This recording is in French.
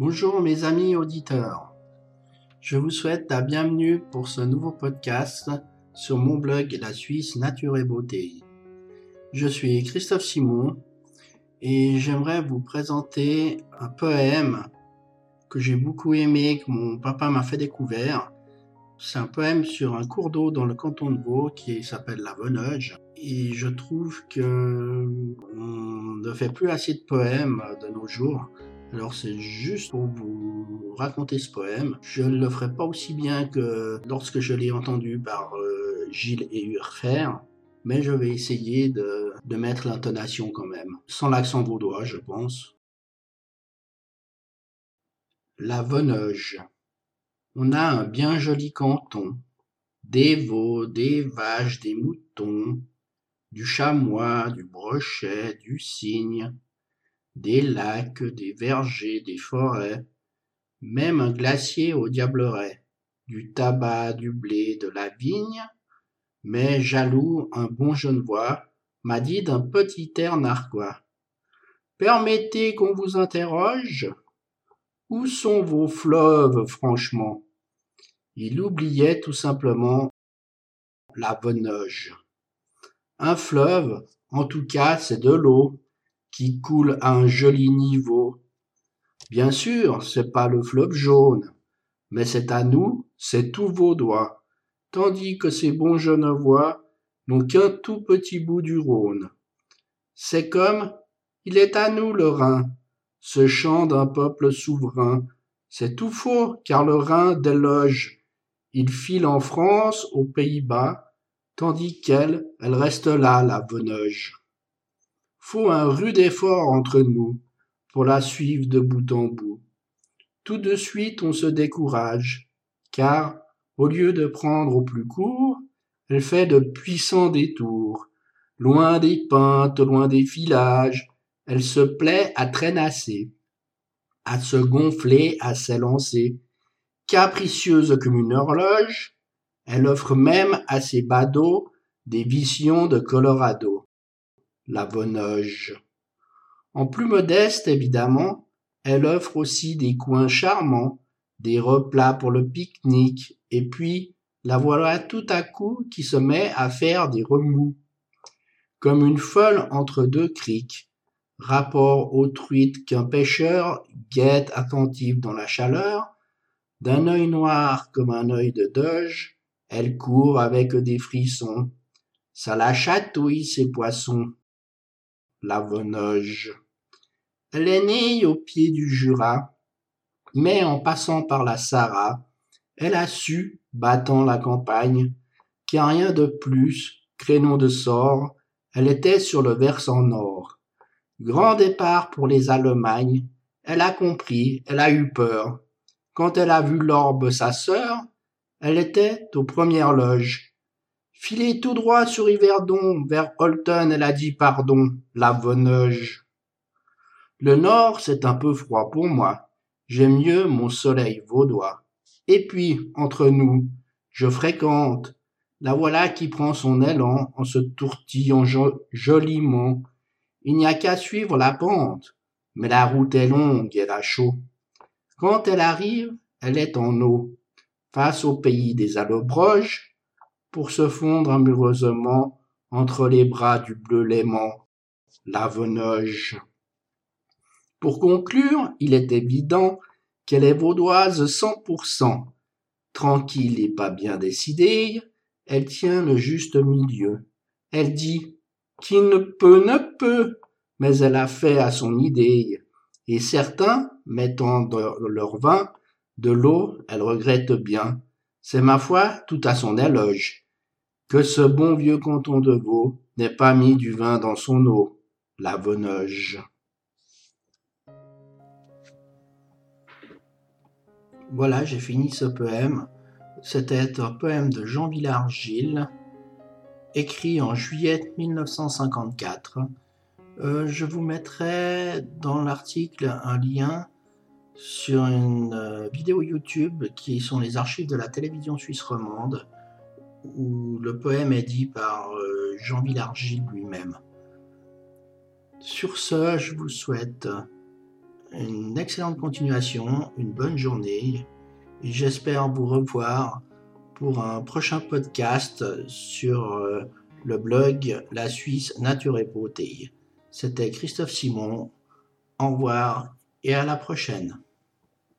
Bonjour mes amis auditeurs. Je vous souhaite la bienvenue pour ce nouveau podcast sur mon blog La Suisse Nature et Beauté. Je suis Christophe Simon et j'aimerais vous présenter un poème que j'ai beaucoup aimé, que mon papa m'a fait découvrir. C'est un poème sur un cours d'eau dans le canton de Vaud qui s'appelle la Venoge. Et je trouve que on ne fait plus assez de poèmes de nos jours. Alors c'est juste pour vous raconter ce poème. Je ne le ferai pas aussi bien que lorsque je l'ai entendu par euh, Gilles et Urfer, mais je vais essayer de, de mettre l'intonation quand même, sans l'accent vaudois, je pense. La Venoge. On a un bien joli canton, des veaux, des vaches, des moutons, du chamois, du brochet, du cygne, des lacs, des vergers, des forêts, même un glacier au diableret, du tabac, du blé, de la vigne, mais jaloux, un bon genevois m'a dit d'un petit air narquois. Permettez qu'on vous interroge? Où sont vos fleuves, franchement? Il oubliait tout simplement la Venoge. Un fleuve, en tout cas, c'est de l'eau, qui coule à un joli niveau. Bien sûr, c'est pas le fleuve jaune, mais c'est à nous, c'est tous vaudois, tandis que ces bons genevois n'ont qu'un tout petit bout du Rhône. C'est comme il est à nous le Rhin, ce chant d'un peuple souverain. C'est tout faux, car le Rhin déloge. Il file en France, aux Pays-Bas, tandis qu'elle, elle reste là, la Venoge faut un rude effort entre nous pour la suivre de bout en bout. Tout de suite on se décourage, car, au lieu de prendre au plus court, elle fait de puissants détours. Loin des pentes, loin des filages, elle se plaît à traînasser, à se gonfler, à s'élancer. Capricieuse comme une horloge, elle offre même à ses badauds des visions de Colorado la Venoge. En plus modeste, évidemment, elle offre aussi des coins charmants, des replats pour le pique-nique, et puis la voilà tout à coup qui se met à faire des remous. Comme une folle entre deux criques, rapport aux truites qu'un pêcheur guette attentif dans la chaleur, d'un œil noir comme un œil de doge, elle court avec des frissons. Ça la chatouille, ces poissons la Venoge. Elle est née au pied du Jura, mais en passant par la Sarah, elle a su, battant la campagne, a rien de plus, créneau de sort, elle était sur le versant nord. Grand départ pour les Allemagnes, elle a compris, elle a eu peur. Quand elle a vu l'orbe sa sœur, elle était aux premières loges. Filez tout droit sur Yverdon, vers Holton, elle a dit pardon, la Venoge. Le nord, c'est un peu froid pour moi. J'aime mieux mon soleil vaudois. Et puis, entre nous, je fréquente. La voilà qui prend son élan en se tourtillant joliment. Il n'y a qu'à suivre la pente. Mais la route est longue et elle a chaud. Quand elle arrive, elle est en eau. Face au pays des allobroges, pour se fondre amoureusement entre les bras du bleu léman, la Venoge. Pour conclure, il est évident qu'elle est vaudoise cent pour cent. Tranquille et pas bien décidée, elle tient le juste milieu. Elle dit Qui ne peut ne peut, mais elle a fait à son idée. Et certains, mettant dans leur vin de l'eau, elle regrette bien. C'est ma foi tout à son éloge, que ce bon vieux canton de Vaud n'ait pas mis du vin dans son eau, la Venoge. Voilà, j'ai fini ce poème. C'était un poème de Jean Villard-Gilles, écrit en juillet 1954. Euh, je vous mettrai dans l'article un lien sur une euh, vidéo YouTube qui sont les archives de la télévision suisse romande, où le poème est dit par euh, Jean Villargil lui-même. Sur ce, je vous souhaite une excellente continuation, une bonne journée. Et j'espère vous revoir pour un prochain podcast sur euh, le blog La Suisse Nature et Beauté. C'était Christophe Simon. Au revoir et à la prochaine.